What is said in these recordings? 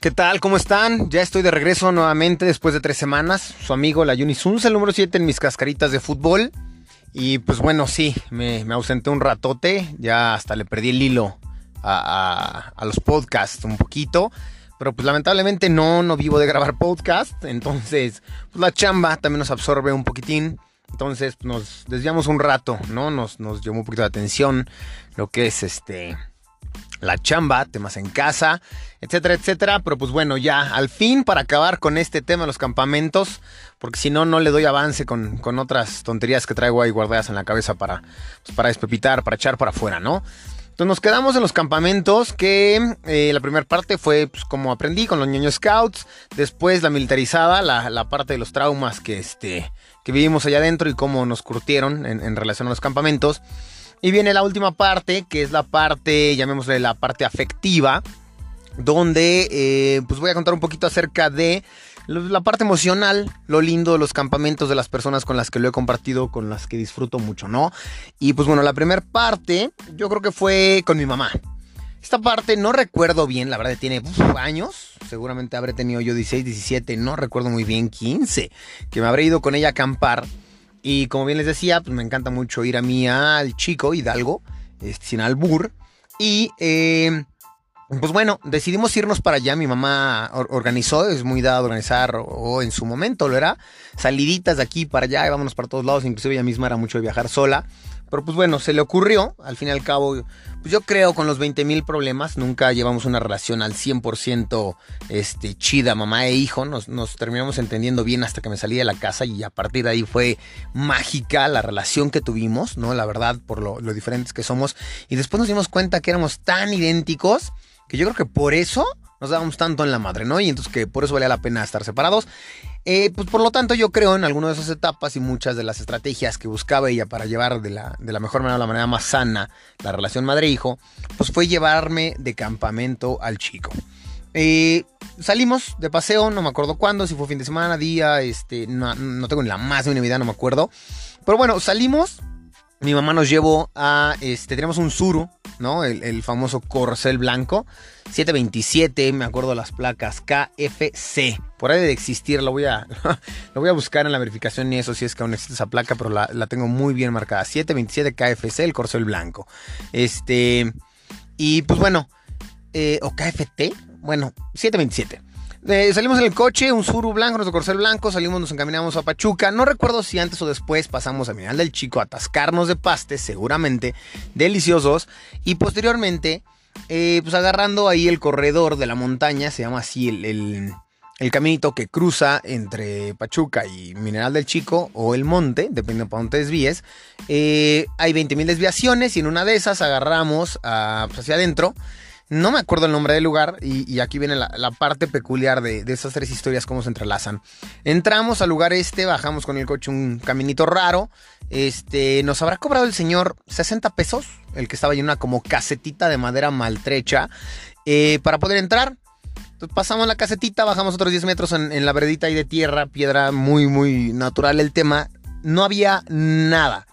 ¿Qué tal? ¿Cómo están? Ya estoy de regreso nuevamente después de tres semanas. Su amigo la Unisunz, el número 7 en mis cascaritas de fútbol. Y pues bueno, sí, me, ausenté un ratote. Ya hasta le perdí el hilo a, los podcasts un poquito. Pero pues lamentablemente no, no vivo de grabar podcast. Entonces, pues la chamba también nos absorbe un poquitín. Entonces nos desviamos un rato, ¿no? Nos, nos llevó un poquito de atención lo que es este la chamba, temas en casa, etcétera, etcétera. Pero pues bueno, ya al fin para acabar con este tema de los campamentos, porque si no, no le doy avance con, otras tonterías que traigo ahí guardadas en la cabeza para, pues, para despepitar, para echar para afuera, ¿no? Entonces nos quedamos en los campamentos que eh, la primera parte fue pues, como aprendí con los niños scouts, después la militarizada, la, parte de los traumas que, este, que vivimos allá adentro y cómo nos curtieron en, en relación a los campamentos. Y viene la última parte, que es la parte, llamémosle la parte afectiva, donde eh, pues voy a contar un poquito acerca de la parte emocional, lo lindo de los campamentos de las personas con las que lo he compartido, con las que disfruto mucho, ¿no? Y pues bueno, la primera parte yo creo que fue con mi mamá. Esta parte no recuerdo bien, la verdad tiene años, seguramente habré tenido yo 16, 17, no recuerdo muy bien, 15, que me habré ido con ella a acampar. Y como bien les decía, pues me encanta mucho ir a mí al chico Hidalgo, este, sin albur. Y eh, pues bueno, decidimos irnos para allá. Mi mamá organizó, es muy dada a organizar, o, en su momento lo era, saliditas de aquí para allá, y vámonos para todos lados. Inclusive ella misma era mucho de viajar sola. Pero pues bueno, se le ocurrió, al fin y al cabo, pues yo creo con los 20 mil problemas, nunca llevamos una relación al 100% este, chida, mamá e hijo, nos, terminamos entendiendo bien hasta que me salí de la casa y a partir de ahí fue mágica la relación que tuvimos, ¿no? La verdad, por lo, lo diferentes que somos. Y después nos dimos cuenta que éramos tan idénticos que yo creo que por eso nos dábamos tanto en la madre, ¿no? Y entonces que por eso valía la pena estar separados. Eh, pues por lo tanto yo creo en alguna de esas etapas y muchas de las estrategias que buscaba ella para llevar de la, de la mejor manera, la manera más sana, la relación madre-hijo, pues fue llevarme de campamento al chico. Eh, salimos de paseo, no me acuerdo cuándo, si fue fin de semana, día, este, no, no tengo ni la más de idea, no me acuerdo. Pero bueno, salimos mi mamá nos llevó a, este, tenemos un Suru, ¿no? El, famoso corcel blanco. 727, me acuerdo las placas, KFC. Por ahí de existir, lo voy a, lo voy a buscar en la verificación y eso si es que aún existe esa placa, pero la, tengo muy bien marcada. 727 KFC, el corcel blanco. Este, y pues bueno, eh, o KFT, bueno, 727. Eh, salimos en el coche, un suru blanco, nuestro corcel blanco, salimos, nos encaminamos a Pachuca. No recuerdo si antes o después pasamos a Mineral del Chico a atascarnos de pastes, seguramente deliciosos. Y posteriormente, eh, pues agarrando ahí el corredor de la montaña, se llama así el, caminito que cruza entre Pachuca y Mineral del Chico o el monte, dependiendo para dónde desvíes. Eh, hay 20.000 desviaciones y en una de esas agarramos pues, hacia adentro. No me acuerdo el nombre del lugar y, aquí viene la, parte peculiar de, de, estas tres historias, cómo se entrelazan. Entramos al lugar este, bajamos con el coche un caminito raro. Este, nos habrá cobrado el señor 60 pesos, el que estaba en una como casetita de madera maltrecha, eh, para poder entrar. Pasamos la casetita, bajamos otros 10 metros en, en la veredita ahí de tierra, piedra muy, muy natural el tema. No había nada.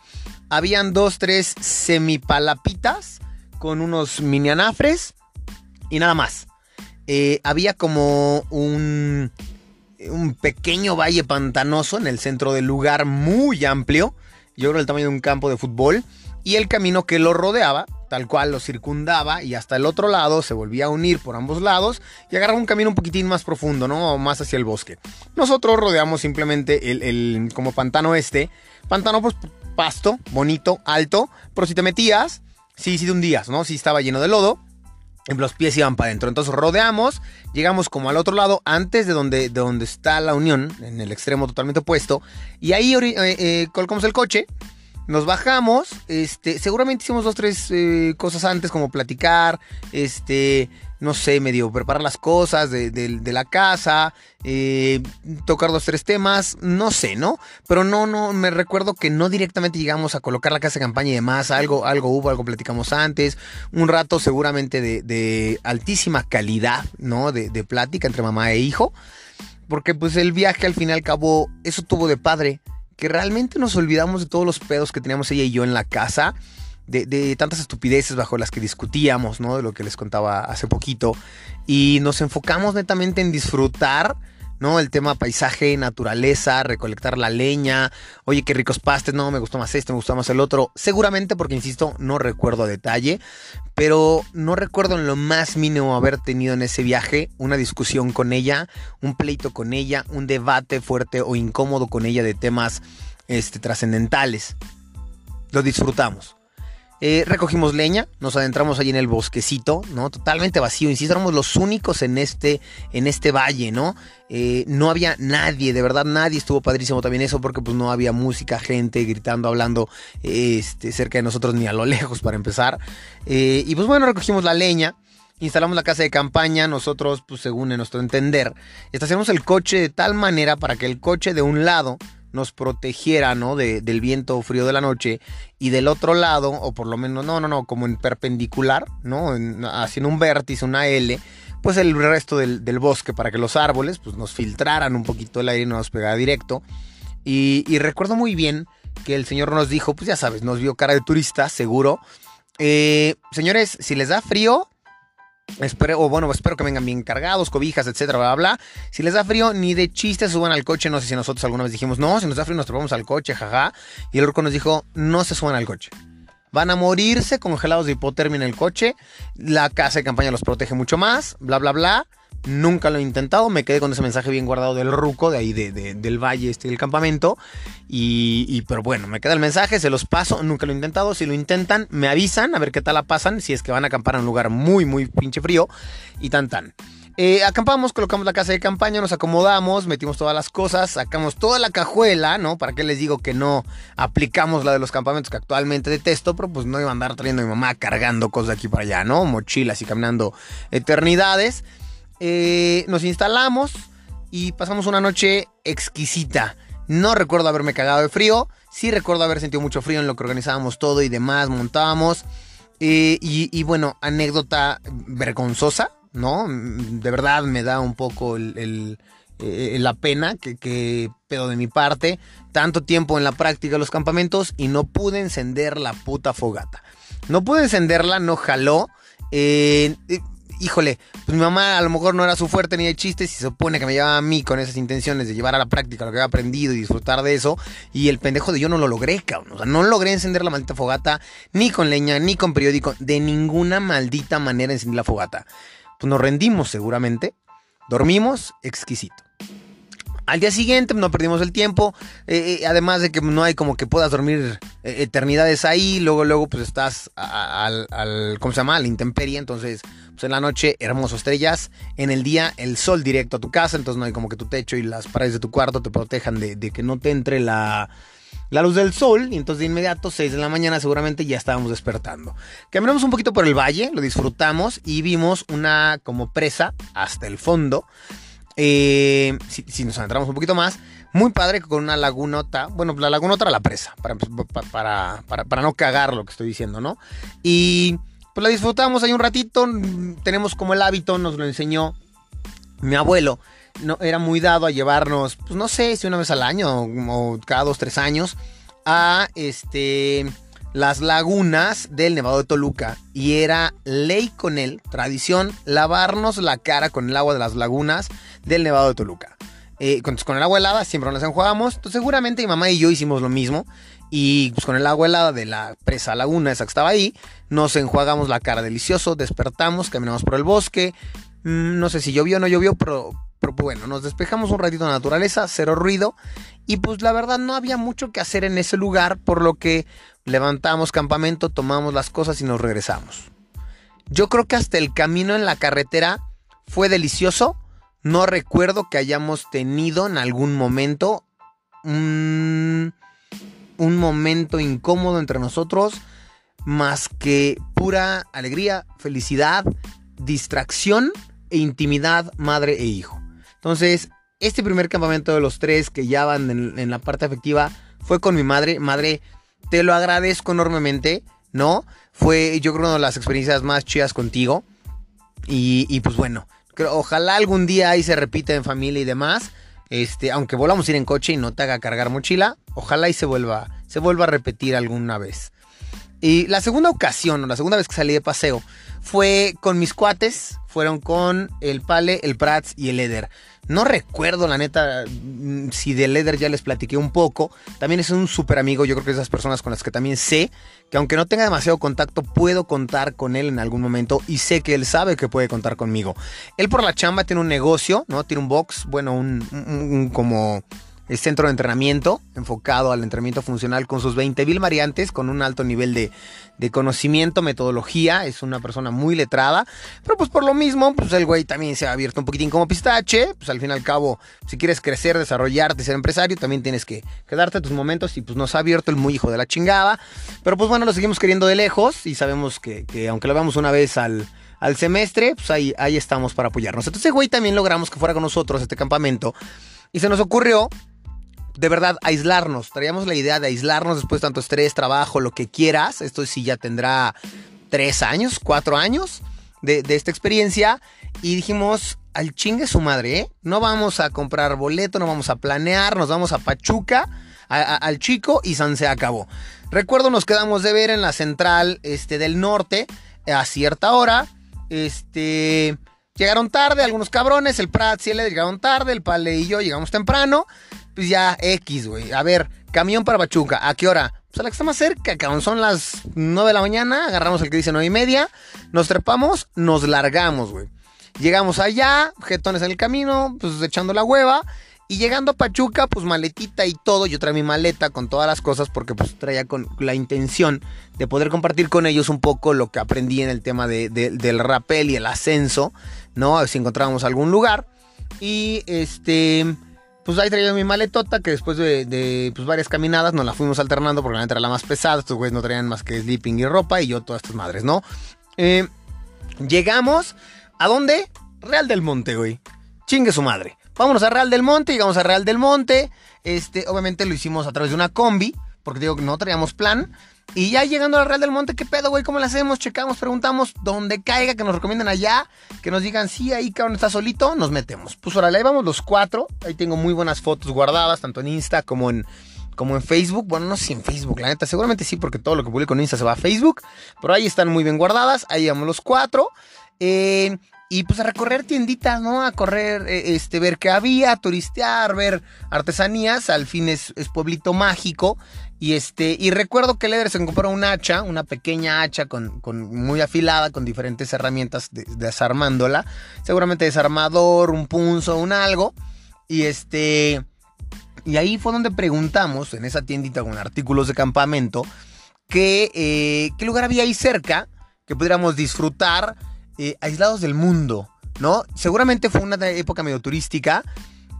Habían dos, tres semipalapitas con unos mini anafres y nada más. Eh, había como un, un pequeño valle pantanoso en el centro del lugar, muy amplio, yo creo el tamaño de un campo de fútbol, y el camino que lo rodeaba, tal cual lo circundaba, y hasta el otro lado se volvía a unir por ambos lados y agarraba un camino un poquitín más profundo, ¿no? Más hacia el bosque. Nosotros rodeamos simplemente el, el como pantano este, pantano pues pasto, bonito, alto, pero si te metías, sí, sí de un día, ¿no? Sí estaba lleno de lodo los pies iban para adentro. Entonces rodeamos, llegamos como al otro lado, antes de donde, de donde está la unión, en el extremo totalmente opuesto. Y ahí eh, eh, colocamos el coche, nos bajamos, este, seguramente hicimos dos, tres eh, cosas antes, como platicar, este, no sé, medio preparar las cosas de, la casa, eh, tocar dos, tres temas, no sé, ¿no? Pero no, no, me recuerdo que no directamente llegamos a colocar la casa de campaña y demás, algo, algo hubo, algo platicamos antes, un rato seguramente de, altísima calidad, ¿no? De, de plática entre mamá e hijo, porque pues el viaje al fin y al cabo, eso tuvo de padre, que realmente nos olvidamos de todos los pedos que teníamos ella y yo en la casa de, tantas estupideces bajo las que discutíamos, ¿no? De lo que les contaba hace poquito. Y nos enfocamos netamente en disfrutar ¿no? El tema paisaje, naturaleza, recolectar la leña, oye, qué ricos pastes, no, me gustó más este, me gustó más el otro. Seguramente porque, insisto, no recuerdo a detalle, pero no recuerdo en lo más mínimo haber tenido en ese viaje una discusión con ella, un pleito con ella, un debate fuerte o incómodo con ella de temas este, trascendentales. Lo disfrutamos. Eh, recogimos leña, nos adentramos allí en el bosquecito, ¿no? Totalmente vacío, insisto, éramos los únicos en este, en este valle, ¿no? Eh, no había nadie, de verdad nadie, estuvo padrísimo también eso porque pues no había música, gente gritando, hablando este, cerca de nosotros ni a lo lejos para empezar. Eh, y pues bueno, recogimos la leña, instalamos la casa de campaña, nosotros, pues según en nuestro entender, estacionamos el coche de tal manera para que el coche de un lado nos protegiera, ¿no? del viento frío de la noche. Y del otro lado, o por lo menos, no, no, no, como en perpendicular, ¿no? haciendo un vértice, una L, pues el resto del, bosque para que los árboles, pues nos filtraran un poquito el aire y no nos pegara directo. Y, recuerdo muy bien que el señor nos dijo, pues ya sabes, nos vio cara de turista, seguro. Eh, señores, si les da frío, Espero, bueno, espero que vengan bien cargados, cobijas, etcétera, bla, bla, Si les da frío, ni de chiste suban al coche. No sé si nosotros alguna vez dijimos, no, si nos da frío nos trepamos al coche, jaja. Y el orco nos dijo, no se suban al coche. Van a morirse congelados de hipotermia en el coche. La casa de campaña los protege mucho más, bla, bla, bla. Nunca lo he intentado, me quedé con ese mensaje bien guardado del ruco, de ahí del valle este del campamento. Y, pero bueno, me queda el mensaje, se los paso, nunca lo he intentado. Si lo intentan, me avisan a ver qué tal la pasan, si es que van a acampar en un lugar muy, muy pinche frío. Y tan tan. Eh, acampamos, colocamos la casa de campaña, nos acomodamos, metimos todas las cosas, sacamos toda la cajuela, ¿no? ¿Para qué les digo que no aplicamos la de los campamentos que actualmente detesto? Pero pues no iba a andar trayendo a mi mamá cargando cosas de aquí para allá, ¿no? Mochilas y caminando eternidades. Eh, nos instalamos y pasamos una noche exquisita. No recuerdo haberme cagado de frío, sí recuerdo haber sentido mucho frío en lo que organizábamos todo y demás, montábamos. Eh, y, bueno, anécdota vergonzosa, ¿no? De verdad me da un poco eh, la pena que, que, pedo de mi parte. Tanto tiempo en la práctica de los campamentos y no pude encender la puta fogata. No pude encenderla, no jaló híjole, pues mi mamá a lo mejor no era su fuerte ni de chistes y se supone que me llevaba a mí con esas intenciones de llevar a la práctica lo que había aprendido y disfrutar de eso. Y el pendejo de yo no lo logré, cabrón. O sea, no logré encender la maldita fogata ni con leña, ni con periódico. De ninguna maldita manera encendí la fogata. Pues nos rendimos seguramente. Dormimos exquisito. Al día siguiente no perdimos el tiempo, eh, eh, además de que no hay como que puedas dormir eh, eternidades ahí, luego luego pues estás al, ¿cómo se llama? A la intemperie, entonces pues en la noche hermoso estrellas, en el día el sol directo a tu casa, entonces no hay como que tu techo y las paredes de tu cuarto te protejan de, que no te entre la, la luz del sol y entonces de inmediato 6 de la mañana seguramente ya estábamos despertando. Caminamos un poquito por el valle, lo disfrutamos y vimos una como presa hasta el fondo eh, si, nos adentramos un poquito más, muy padre con una lagunota. Bueno, la lagunota era la presa, para, para, para, no cagar lo que estoy diciendo, ¿no? Y pues la disfrutamos ahí un ratito. Tenemos como el hábito, nos lo enseñó mi abuelo. No, era muy dado a llevarnos, pues no sé si una vez al año o cada dos, tres años, a este las lagunas del Nevado de Toluca. Y era ley con él, tradición, lavarnos la cara con el agua de las lagunas del Nevado de Toluca. Eh, con, el agua helada siempre nos enjuagamos, entonces seguramente mi mamá y yo hicimos lo mismo. Y pues, con el agua helada de la presa laguna esa que estaba ahí, nos enjuagamos la cara delicioso, despertamos, caminamos por el bosque, mm, no sé si llovió o no llovió, pero, pero bueno, nos despejamos un ratito de naturaleza, cero ruido y pues la verdad no había mucho que hacer en ese lugar, por lo que levantamos campamento, tomamos las cosas y nos regresamos. Yo creo que hasta el camino en la carretera fue delicioso. No recuerdo que hayamos tenido en algún momento un momento incómodo entre nosotros, más que pura alegría, felicidad, distracción e intimidad madre e hijo. Entonces, este primer campamento de los tres que ya van en, la parte afectiva fue con mi madre. Madre, te lo agradezco enormemente, ¿no? Fue yo creo una de las experiencias más chidas contigo. Y, pues bueno, ojalá algún día ahí se repita en familia y demás. Este, aunque volvamos a ir en coche y no te haga cargar mochila, ojalá y se vuelva, se vuelva a repetir alguna vez. Y la segunda ocasión, o la segunda vez que salí de paseo, fue con mis cuates, fueron con el Pale, el Prats y el Eder. No recuerdo, la neta, mm, si del Eder ya les platiqué un poco. También es un súper amigo, yo creo que es esas personas con las que también sé que aunque no tenga demasiado contacto, puedo contar con él en algún momento y sé que él sabe que puede contar conmigo. Él por la chamba tiene un negocio, ¿no? Tiene un box, bueno, un como es centro de entrenamiento enfocado al entrenamiento funcional con sus 20.000 variantes, con un alto nivel de, conocimiento, metodología. Es una persona muy letrada. Pero pues por lo mismo, pues el güey también se ha abierto un poquitín como pistache. Pues al fin y al cabo, si quieres crecer, desarrollarte, ser empresario, también tienes que quedarte tus momentos. Y pues nos ha abierto el muy hijo de la chingada. Pero pues bueno, lo seguimos queriendo de lejos. Y sabemos que, aunque lo veamos una vez al al semestre, pues ahí, ahí estamos para apoyarnos. Entonces, güey, también logramos que fuera con nosotros este campamento. Y se nos ocurrió de verdad, aislarnos. Traíamos la idea de aislarnos después de tanto estrés, trabajo, lo que quieras. Esto sí ya tendrá tres años, cuatro años de, esta experiencia. Y dijimos, al chingue su madre, ¿eh? No vamos a comprar boleto, no vamos a planear, nos vamos a Pachuca, al chico y San se acabó. Recuerdo, nos quedamos de ver en la central este, del norte a cierta hora. Este. Llegaron tarde algunos cabrones, el Prat y el llegaron tarde, el Pale y yo llegamos temprano pues ya X, güey. A ver, camión para Pachuca, ¿a qué hora? Pues a la que está más cerca, cabrón. Son las 9 de la mañana, agarramos el que dice 9 y media, nos trepamos, nos largamos, güey. Llegamos allá, jetones en el camino, pues echando la hueva. Y llegando a Pachuca, pues maletita y todo. Yo traía mi maleta con todas las cosas porque pues traía con la intención de poder compartir con ellos un poco lo que aprendí en el tema del rappel y el ascenso, ¿no? A ver si encontrábamos algún lugar. Y este pues ahí traía mi maletota que después de, pues, varias caminadas nos la fuimos alternando porque la neta era la más pesada. Estos güeyes no traían más que sleeping y ropa y yo todas estas madres, ¿no? Eh, llegamos, ¿a dónde? Real del Monte, güey. Chingue su madre. Vámonos a Real del Monte, llegamos a Real del Monte. Este, obviamente lo hicimos a través de una combi, porque digo que no traíamos plan. Y ya llegando al Real del Monte, ¿qué pedo, güey? ¿Cómo lo hacemos? Checamos, preguntamos dónde caiga, que nos recomienden allá, que nos digan, sí, ahí cabrón está solito, nos metemos. Pues órale, ahí vamos los cuatro. Ahí tengo muy buenas fotos guardadas, tanto en Insta como en, como en Facebook. Bueno, no sé si en Facebook, la neta, seguramente sí, porque todo lo que publico en Insta se va a Facebook. Pero ahí están muy bien guardadas. Ahí vamos los cuatro. Eh, y pues a recorrer tienditas, ¿no? A correr, eh, este, ver qué había, turistear, ver artesanías. Al fin es, pueblito mágico. Y este, y recuerdo que Leder se compró un hacha, una pequeña hacha con, muy afilada, con diferentes herramientas desarmándola. Seguramente desarmador, un punzo, un algo. Y este. Y ahí fue donde preguntamos, en esa tiendita con artículos de campamento, que, eh, qué lugar había ahí cerca que pudiéramos disfrutar eh, aislados del mundo, ¿no? Seguramente fue una época medio turística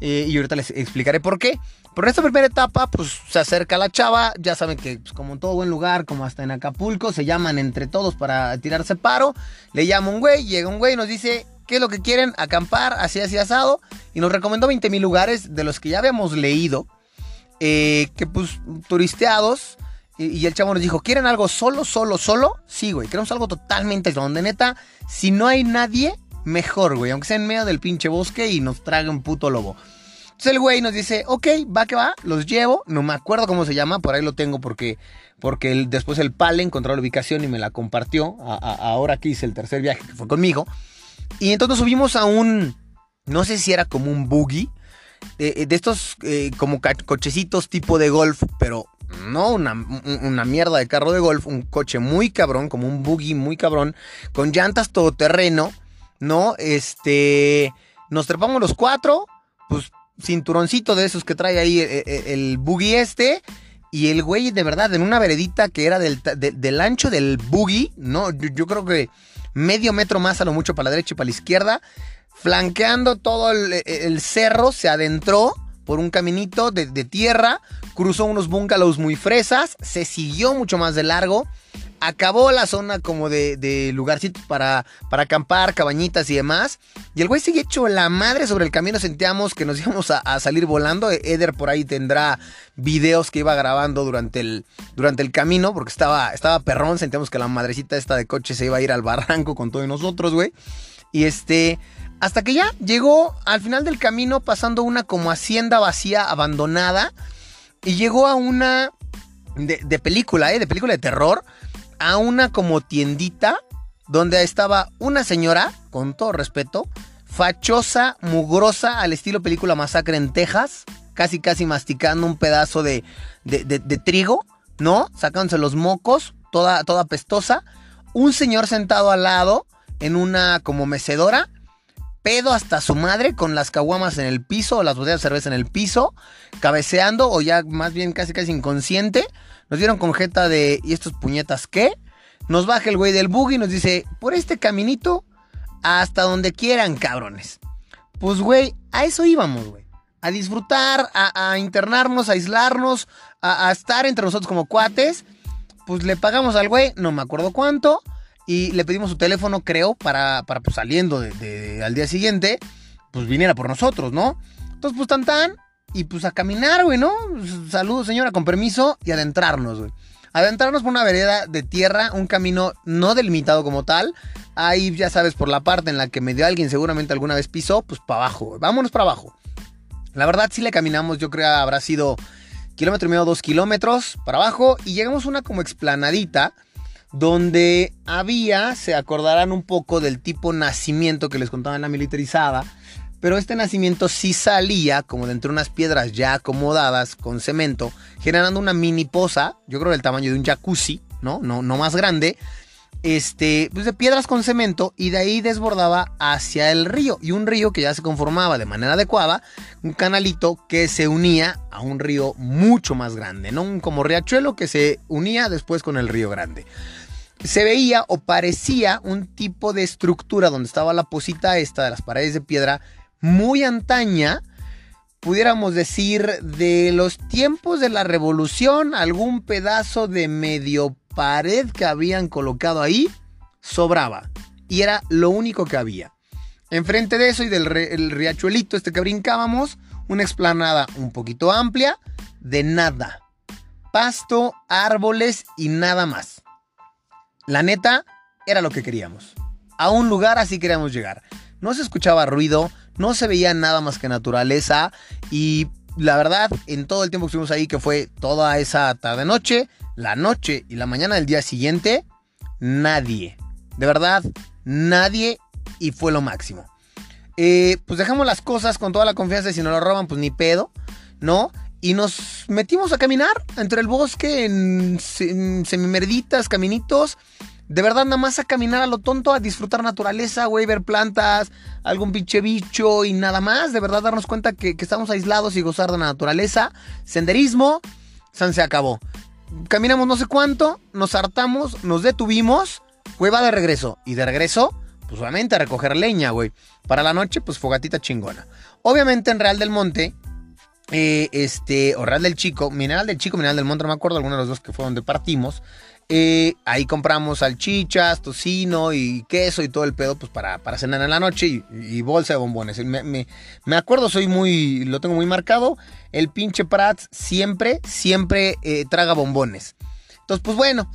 eh, y ahorita les explicaré por qué. Pero en esta primera etapa, pues se acerca la chava, ya saben que pues, como en todo buen lugar, como hasta en Acapulco, se llaman entre todos para tirarse paro, le llama un güey, llega un güey y nos dice, ¿qué es lo que quieren? Acampar, así, así, asado, y nos recomendó 20 mil lugares de los que ya habíamos leído, eh, que pues turisteados, y, el chavo nos dijo, ¿quieren algo solo, solo, solo? Sí, güey, queremos algo totalmente donde neta, si no hay nadie, mejor, güey, aunque sea en medio del pinche bosque y nos trague un puto lobo. Entonces el güey nos dice, ok, va que va, los llevo, no me acuerdo cómo se llama, por ahí lo tengo porque, porque después el Pale encontró la ubicación y me la compartió, ahora que hice el tercer viaje que fue conmigo. Y entonces subimos a un, no sé si era como un buggy, de, estos eh, como cochecitos tipo de golf, pero no una, una, mierda de carro de golf, un coche muy cabrón, como un buggy muy cabrón, con llantas todoterreno, ¿no? Este, nos trepamos los cuatro, pues cinturoncito de esos que trae ahí eh, eh, el, buggy este. Y el güey, de verdad, en una veredita que era del, del ancho del buggy, ¿no? Yo, creo que medio metro más a lo mucho para la derecha y para la izquierda, flanqueando todo el cerro, se adentró por un caminito de, tierra, cruzó unos bungalows muy fresas, se siguió mucho más de largo, acabó la zona como de, de lugarcitos para, para acampar, cabañitas y demás. Y el güey sigue hecho la madre sobre el camino. Sentíamos que nos íbamos a, salir volando. Eder por ahí tendrá videos que iba grabando durante el, durante el camino porque estaba, estaba perrón. Sentíamos que la madrecita esta de coche se iba a ir al barranco con todos nosotros, güey. Y este, hasta que ya llegó al final del camino pasando una como hacienda vacía, abandonada. Y llegó a una de, película, ¿eh? De película de terror. A una como tiendita donde estaba una señora, con todo respeto, fachosa, mugrosa, al estilo película Masacre en Texas, casi casi masticando un pedazo de, de, trigo, ¿no? Sacándose los mocos, toda, toda pestosa. Un señor sentado al lado en una como mecedora, pedo hasta su madre con las caguamas en el piso o las botellas de cerveza en el piso, cabeceando o ya más bien casi casi inconsciente. Nos dieron con jeta de ¿y estos puñetas qué? Nos baja el güey del buggy y nos dice, por este caminito hasta donde quieran, cabrones. Pues güey, a eso íbamos, güey. A disfrutar, a, internarnos, a aislarnos, a, estar entre nosotros como cuates. Pues le pagamos al güey, no me acuerdo cuánto y le pedimos su teléfono, creo, para, para pues, saliendo de, al día siguiente, pues viniera por nosotros, ¿no? Entonces, pues tan tan, y pues a caminar, güey, ¿no? Saludos, señora, con permiso, y adentrarnos, güey. Adentrarnos por una vereda de tierra, un camino no delimitado como tal. Ahí, ya sabes, por la parte en la que medio alguien seguramente alguna vez pisó, pues para abajo. Vámonos para abajo. La verdad, sí le caminamos, yo creo habrá sido kilómetro y medio, dos kilómetros para abajo, y llegamos a una como explanadita donde había, se acordarán un poco del tipo nacimiento que les contaba en la militarizada, pero este nacimiento sí salía como de unas piedras ya acomodadas con cemento, generando una mini poza, yo creo del tamaño de un jacuzzi, ¿no? No, no más grande, este, pues de piedras con cemento y de ahí desbordaba hacia el río y un río que ya se conformaba de manera adecuada, un canalito que se unía a un río mucho más grande, ¿no? Un como riachuelo que se unía después con el río grande se veía o parecía un tipo de estructura donde estaba la posita esta de las paredes de piedra muy antaña, pudiéramos decir de los tiempos de la revolución, algún pedazo de medio pared que habían colocado ahí sobraba y era lo único que había. Enfrente de eso y del riachuelito este que brincábamos, una explanada un poquito amplia de nada. Pasto, árboles y nada más. La neta, era lo que queríamos. A un lugar así queríamos llegar. No se escuchaba ruido, no se veía nada más que naturaleza y la verdad, en todo el tiempo que estuvimos ahí, que fue toda esa tarde-noche, la noche y la mañana del día siguiente, nadie. De verdad, nadie y fue lo máximo. Eh, pues dejamos las cosas con toda la confianza y si no lo roban, pues ni pedo, ¿no? Y nos metimos a caminar entre el bosque en, semimerditas, caminitos. De verdad, nada más a caminar a lo tonto, a disfrutar naturaleza, güey, ver plantas, algún pinche bicho y nada más. De verdad, darnos cuenta que, estamos aislados y gozar de la naturaleza. Senderismo, San se acabó. Caminamos no sé cuánto, nos hartamos, nos detuvimos, güey, va de regreso. Y de regreso, pues obviamente a recoger leña, güey. Para la noche, pues fogatita chingona. Obviamente en Real del Monte eh, este, o Real del Chico, Mineral del Chico, Mineral del Monte, no me acuerdo, alguno de los dos que fue donde partimos. Eh, ahí compramos salchichas, tocino y queso y todo el pedo, pues para, para cenar en la noche y, bolsa de bombones. Me, acuerdo, soy muy, lo tengo muy marcado. El pinche Prats siempre, siempre eh, traga bombones. Entonces, pues bueno,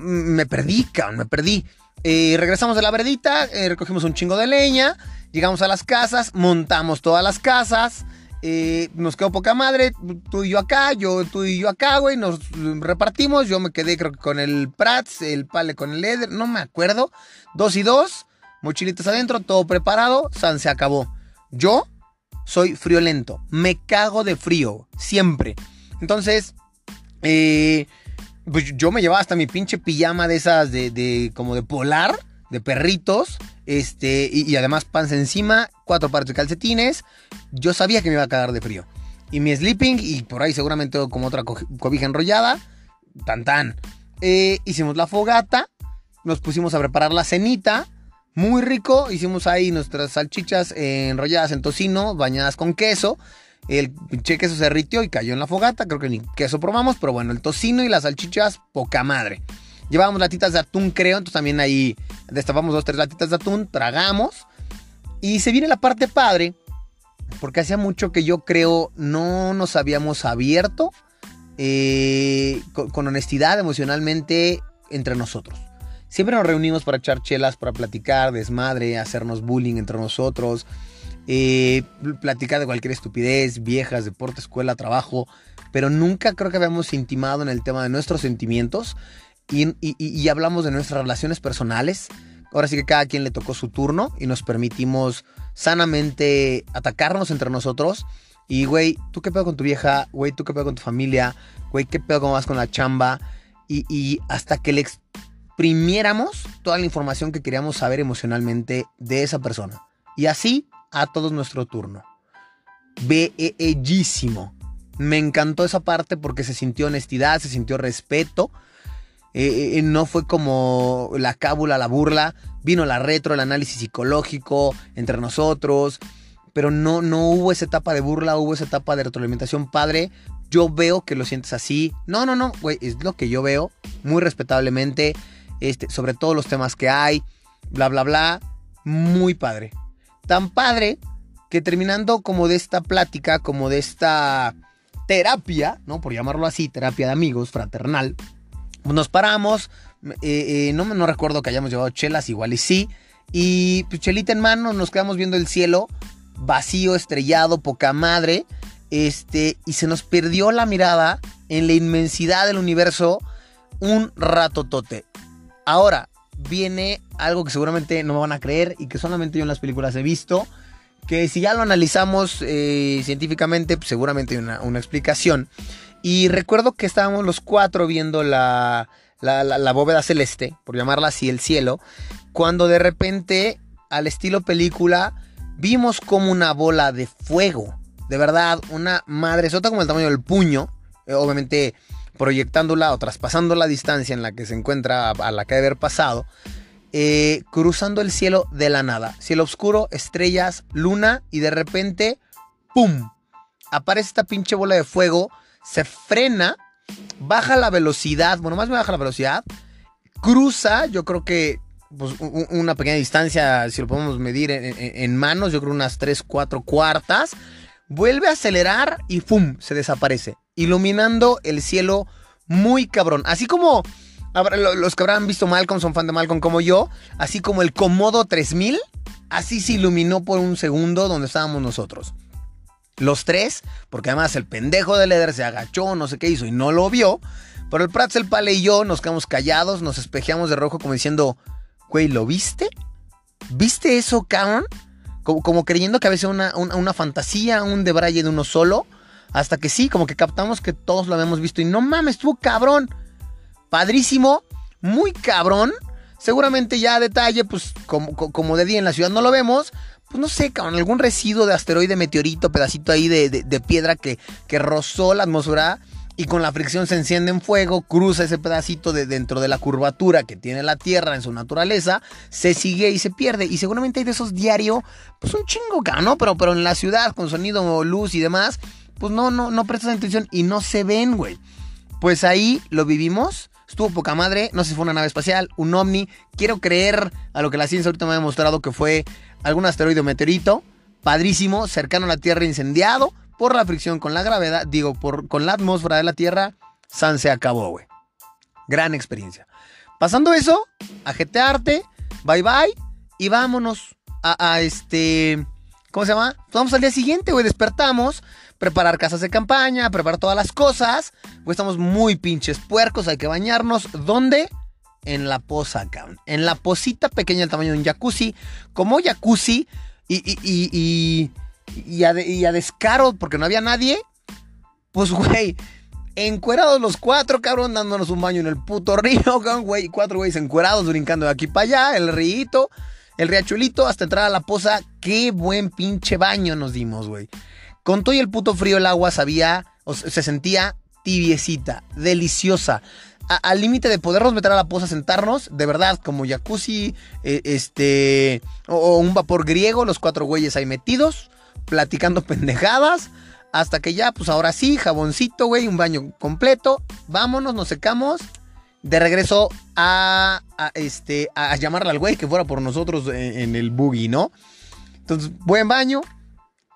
me perdí, cabrón, me perdí. Regresamos de la verdita, recogimos un chingo de leña. Llegamos a las casas, montamos todas las casas. Eh, nos quedó poca madre, tú y yo acá, yo, tú y yo acá, güey, nos repartimos, yo me quedé creo que con el Prats, el Pale con el Eder, no me acuerdo, dos y dos, mochilitas adentro, todo preparado, San se acabó. Yo soy friolento, me cago de frío, siempre. Entonces, eh, pues yo me llevaba hasta mi pinche pijama de esas de, de como de polar, de perritos, este, y, además panza encima, cuatro pares de calcetines. Yo sabía que me iba a cagar de frío. Y mi sleeping, y por ahí seguramente como otra cobija enrollada, tan tan. Eh, hicimos la fogata, nos pusimos a preparar la cenita, muy rico. Hicimos ahí nuestras salchichas enrolladas en tocino, bañadas con queso. El pinche queso se derritió y cayó en la fogata. Creo que ni queso probamos, pero bueno, el tocino y las salchichas, poca madre. Llevábamos latitas de atún, creo. Entonces también ahí destapamos dos, tres latitas de atún, tragamos. Y se viene la parte padre. Porque hacía mucho que yo creo no nos habíamos abierto eh, con, honestidad emocionalmente entre nosotros. Siempre nos reunimos para echar chelas, para platicar, desmadre, hacernos bullying entre nosotros. Eh, platicar de cualquier estupidez, viejas, deporte, escuela, trabajo, pero nunca creo que habíamos intimado en el tema de nuestros sentimientos y, hablamos de nuestras relaciones personales. Ahora sí que cada quien le tocó su turno y nos permitimos sanamente atacarnos entre nosotros. Y, güey, ¿tú qué pedo con tu vieja? Güey, ¿tú qué pedo con tu familia? Güey, ¿qué pedo cómo vas con la chamba? Y, y hasta que le exprimiéramos toda la información que queríamos saber emocionalmente de esa persona. Y así a todos nuestro turno. Bellísimo. Me encantó esa parte porque se sintió honestidad, se sintió respeto. Eh, eh, no fue como la cábula, la burla. Vino la retro, el análisis psicológico entre nosotros. Pero no, no hubo esa etapa de burla, hubo esa etapa de retroalimentación. Padre, yo veo que lo sientes así. No, no, no, güey, es lo que yo veo. Muy respetablemente. Este, sobre todos los temas que hay. Bla, bla, bla. Muy padre tan padre que terminando como de esta plática, como de esta terapia, ¿no? Por llamarlo así, terapia de amigos, fraternal, nos paramos, eh, eh, no, no recuerdo que hayamos llevado chelas, igual y sí, y pues chelita en mano, nos quedamos viendo el cielo, vacío, estrellado, poca madre, este, y se nos perdió la mirada en la inmensidad del universo un rato tote. Ahora, viene algo que seguramente no me van a creer y que solamente yo en las películas he visto. Que si ya lo analizamos eh, científicamente, pues seguramente hay una, explicación. Y recuerdo que estábamos los cuatro viendo la, la, bóveda celeste, por llamarla así, el cielo, cuando de repente, al estilo película, vimos como una bola de fuego. De verdad, una madre sota como el tamaño del puño. Eh, obviamente proyectándola o traspasando la distancia en la que se encuentra a la que debe haber pasado, eh, cruzando el cielo de la nada. Cielo oscuro, estrellas, luna y de repente, ¡pum! Aparece esta pinche bola de fuego, se frena, baja la velocidad, bueno, más me baja la velocidad, cruza, yo creo que pues, una pequeña distancia, si lo podemos medir en, en manos, yo creo unas 3, 4 cuartas, vuelve a acelerar y ¡pum! se desaparece iluminando el cielo muy cabrón. Así como los que habrán visto Malcolm son fan de Malcolm como yo, así como el Comodo 3000, así se iluminó por un segundo donde estábamos nosotros. Los tres, porque además el pendejo de Leder se agachó, no sé qué hizo y no lo vio. Pero el Prats, el Pale y yo nos quedamos callados, nos espejeamos de rojo como diciendo, güey, ¿lo viste? ¿Viste eso, cabrón? Como, creyendo que a veces una, una, una fantasía, un debraye de uno solo. Hasta que sí, como que captamos que todos lo habíamos visto. Y no mames, estuvo cabrón. Padrísimo, muy cabrón. Seguramente ya a detalle, pues como, como de día en la ciudad no lo vemos. Pues no sé, cabrón, algún residuo de asteroide, meteorito, pedacito ahí de, piedra que, que rozó la atmósfera y con la fricción se enciende en fuego, cruza ese pedacito de dentro de la curvatura que tiene la Tierra en su naturaleza, se sigue y se pierde. Y seguramente hay de esos diario, pues un chingo, ¿no? Pero, pero en la ciudad, con sonido, luz y demás, pues no, no, no prestas atención y no se ven, güey. Pues ahí lo vivimos. Estuvo poca madre. No sé si fue una nave espacial, un ovni. Quiero creer a lo que la ciencia ahorita me ha demostrado que fue algún asteroide o meteorito. Padrísimo, cercano a la Tierra, incendiado por la fricción con la gravedad, digo, por, con la atmósfera de la Tierra. San se acabó, güey. Gran experiencia. Pasando eso, a jetearte, bye bye, y vámonos a, este. ¿Cómo se llama? Vamos al día siguiente, güey. Despertamos preparar casas de campaña, preparar todas las cosas. Pues estamos muy pinches puercos, hay que bañarnos. ¿Dónde? En la poza, cabrón. En la posita pequeña del tamaño de un jacuzzi. Como jacuzzi y, y, y, y, a, descaro porque no había nadie. Pues, güey, encuerados los cuatro, cabrón, dándonos un baño en el puto río, güey. Cuatro güeyes encuerados brincando de aquí para allá, el río, el riachuelito, hasta entrar a la poza. Qué buen pinche baño nos dimos, güey. Con todo y el puto frío el agua sabía, o se sentía tibiecita, deliciosa. al límite de podernos meter a la poza, sentarnos, de verdad, como jacuzzi, eh, este, o, un vapor griego, los cuatro güeyes ahí metidos, platicando pendejadas, hasta que ya, pues ahora sí, jaboncito, güey, un baño completo, vámonos, nos secamos, de regreso a, este, a llamarle al güey que fuera por nosotros en, en el buggy, ¿no? Entonces, buen baño,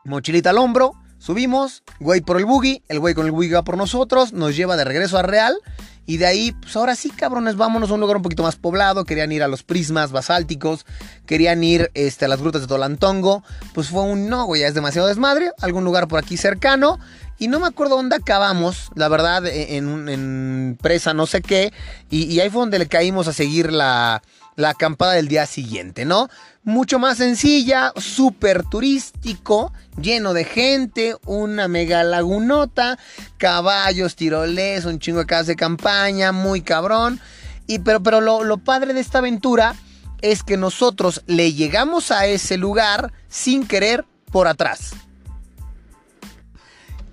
mochilita al hombro, Subimos, güey por el buggy, el güey con el buggy va por nosotros, nos lleva de regreso a Real Y de ahí, pues ahora sí, cabrones, vámonos a un lugar un poquito más poblado. Querían ir a los prismas basálticos, querían ir este, a las grutas de Tolantongo. Pues fue un no, güey, ya es demasiado desmadre. Algún lugar por aquí cercano. Y no me acuerdo dónde acabamos, la verdad, e, en, en presa no sé qué. Y, y, ahí fue donde le caímos a seguir la, la acampada del día siguiente, ¿no? Mucho más sencilla, súper turístico, lleno de gente, una mega lagunota, caballos, tiroles, un chingo de casas de campaña, muy cabrón. Y pero, pero lo, lo padre de esta aventura es que nosotros le llegamos a ese lugar sin querer por atrás.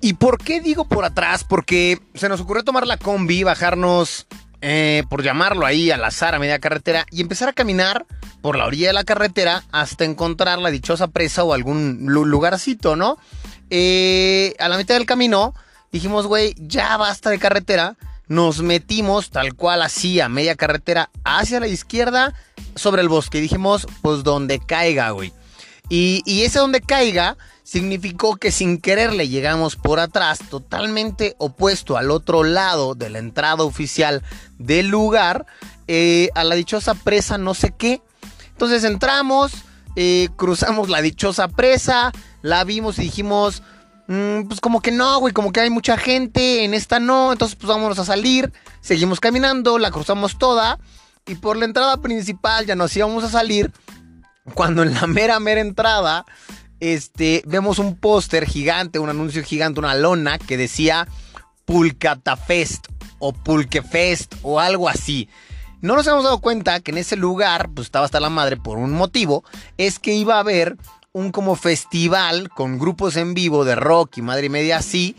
¿Y por qué digo por atrás? Porque se nos ocurrió tomar la combi, bajarnos, eh, por llamarlo ahí, al azar, a media carretera, y empezar a caminar por la orilla de la carretera hasta encontrar la dichosa presa o algún lugarcito, ¿no? Eh, a la mitad del camino dijimos, güey, ya basta de carretera. Nos metimos tal cual así a media carretera hacia la izquierda sobre el bosque. dijimos, pues donde caiga, güey. Y, y ese donde caiga significó que sin querer le llegamos por atrás, totalmente opuesto al otro lado de la entrada oficial del lugar, eh, a la dichosa presa no sé qué. Entonces entramos, eh, cruzamos la dichosa presa, la vimos y dijimos, mm, pues como que no, güey, como que hay mucha gente, en esta no, entonces pues vámonos a salir, seguimos caminando, la cruzamos toda y por la entrada principal ya nos íbamos a salir. Cuando en la mera, mera entrada este, vemos un póster gigante, un anuncio gigante, una lona que decía Pulcatafest o Pulquefest o algo así. No nos hemos dado cuenta que en ese lugar, pues estaba hasta la madre por un motivo, es que iba a haber un como festival con grupos en vivo de rock y madre y media así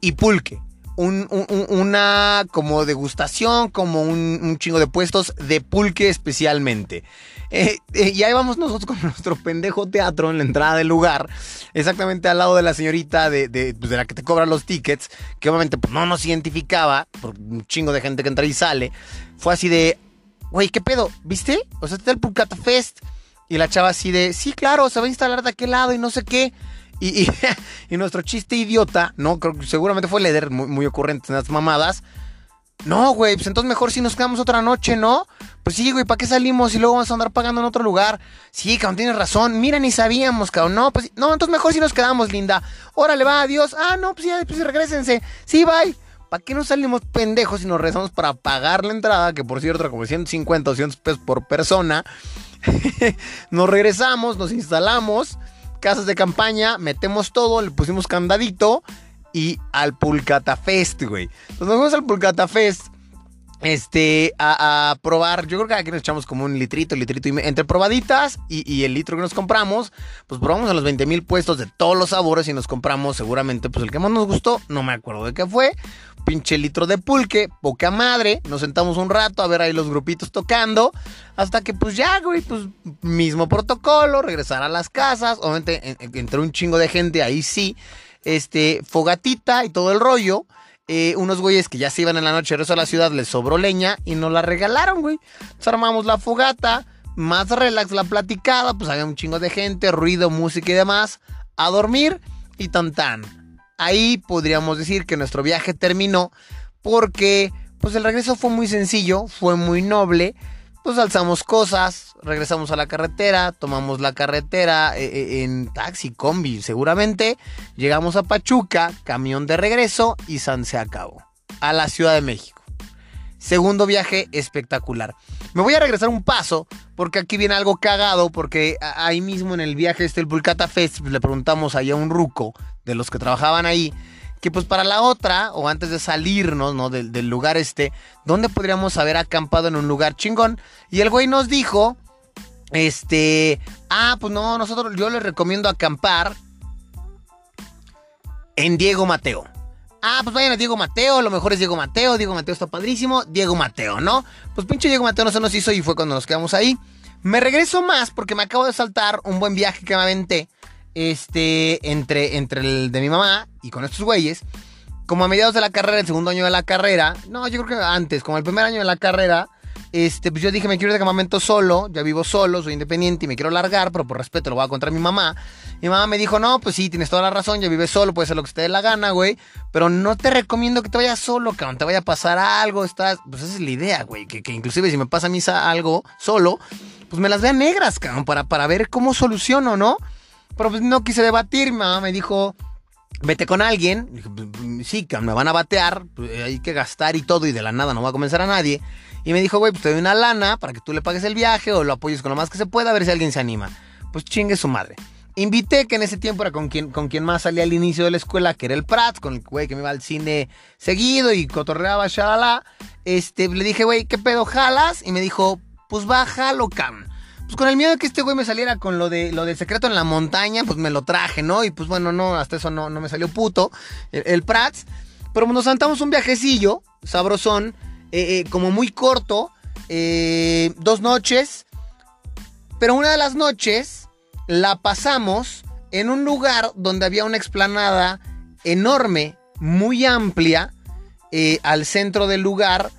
y pulque. Una como degustación, como un, un, chingo de puestos de pulque especialmente. Eh, eh, y ahí vamos nosotros con nuestro pendejo teatro en la entrada del lugar, exactamente al lado de la señorita de, pues, la que te cobra los tickets, que obviamente pues, no nos identificaba, por un chingo de gente que entra y sale. Fue así de, güey, ¿qué pedo? ¿Viste? O sea, está el Pulcata Fest. Y la chava así de, sí, claro, se va a instalar de aquel lado y no sé qué. Y, y, nuestro chiste idiota, ¿no? Creo seguramente fue leer muy, muy ocurrente en las mamadas no, güey, pues entonces mejor si nos quedamos otra noche, ¿no? Pues sí, güey, ¿para qué salimos y luego vamos a andar pagando en otro lugar? Sí, cabrón, tienes razón. Mira, ni sabíamos, cabrón. No, pues no, entonces mejor si nos quedamos, linda. Órale, va, adiós. Ah, no, pues ya, pues regresense. Sí, bye. ¿Para qué nos salimos pendejos y nos rezamos para pagar la entrada? Que por cierto, como 150 o 200 pesos por persona. nos regresamos, nos instalamos, casas de campaña, metemos todo, le pusimos candadito y al Pulcata Fest, güey. Entonces nos fuimos al Pulcata Fest este, a, probar. Yo creo que aquí nos echamos como un litrito, litrito y entre probaditas y, el litro que nos compramos, pues probamos a los 20 mil puestos de todos los sabores y nos compramos seguramente, pues el que más nos gustó, no me acuerdo de qué fue. Pinche litro de pulque, poca madre. Nos sentamos un rato a ver ahí los grupitos tocando. Hasta que, pues ya, güey, pues mismo protocolo, regresar a las casas. Obviamente, entre un chingo de gente, ahí sí este, fogatita y todo el rollo. Eh, unos güeyes que ya se iban en la noche a la ciudad, les sobró leña y nos la regalaron, güey. Entonces armamos la fogata, más relax la platicada, pues había un chingo de gente, ruido, música y demás. A dormir y tan tan. Ahí podríamos decir que nuestro viaje terminó porque pues el regreso fue muy sencillo, fue muy noble pues alzamos cosas, regresamos a la carretera, tomamos la carretera eh, eh, en taxi, combi, seguramente. Llegamos a Pachuca, camión de regreso y San. A la Ciudad de México. Segundo viaje espectacular. Me voy a regresar un paso porque aquí viene algo cagado porque ahí mismo en el viaje este el Pulcata Fest pues, le preguntamos a un ruco de los que trabajaban ahí que pues para la otra, o antes de salirnos, ¿no? Del, lugar este, ¿dónde podríamos haber acampado en un lugar chingón? Y el güey nos dijo, este, ah, pues no, nosotros, yo les recomiendo acampar en Diego Mateo. Ah, pues vayan a Diego Mateo, lo mejor es Diego Mateo, Diego Mateo está padrísimo, Diego Mateo, ¿no? Pues pinche Diego Mateo no se nos hizo y fue cuando nos quedamos ahí. Me regreso más porque me acabo de saltar un buen viaje que me aventé este, entre, entre el de mi mamá y con estos güeyes, como a mediados de la carrera, el segundo año de la carrera, no, yo creo que antes, como el primer año de la carrera, este, pues yo dije, me quiero ir de campamento solo, ya vivo solo, soy independiente y me quiero largar, pero por respeto lo voy a contar a mi mamá. Mi mamá me dijo, no, pues sí, tienes toda la razón, ya vives solo, puedes hacer lo que te dé la gana, güey, pero no te recomiendo que te vayas solo, cabrón, te vaya a pasar algo, estás, pues esa es la idea, güey, que, inclusive si me pasa a mí algo solo, pues me las vean negras, cabrón, para, para ver cómo soluciono, ¿no? Pero pues no quise debatir, mi mamá me dijo, vete con alguien. Pues, sí, me van a batear, pues, hay que gastar y todo, y de la nada no va a comenzar a nadie. Y me dijo, güey, pues te doy una lana para que tú le pagues el viaje o lo apoyes con lo más que se pueda, a ver si alguien se anima. Pues chingue su madre. Invité, que en ese tiempo era con quien, con más salía al inicio de la escuela, que era el Prats, con el güey que me iba al cine seguido y cotorreaba, shalala. Este, le dije, güey, ¿qué pedo jalas? Y me dijo, pues va, jalo, cam. Pues con el miedo de que este güey me saliera con lo de lo del secreto en la montaña, pues me lo traje, ¿no? Y pues bueno, no, hasta eso no, no me salió puto. El, Prats. Pero nos saltamos un viajecillo, sabrosón, eh, eh, como muy corto, eh, dos noches. Pero una de las noches la pasamos en un lugar donde había una explanada enorme, muy amplia, al centro del lugar,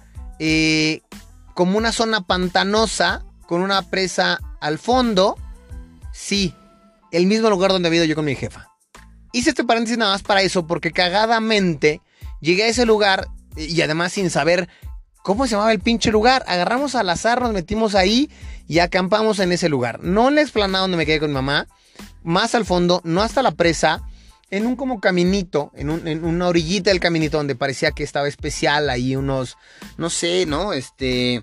como una zona pantanosa con una presa al fondo. Sí, el mismo lugar donde había yo con mi jefa. Hice este paréntesis nada más para eso, porque cagadamente llegué a ese lugar y además sin saber cómo se llamaba el pinche lugar. Agarramos al azar, nos metimos ahí y acampamos en ese lugar. No en la explanada donde me quedé con mi mamá, más al fondo, no hasta la presa, en un como caminito, en, en, una orillita del caminito donde parecía que estaba especial, ahí unos, no sé, ¿no? Este,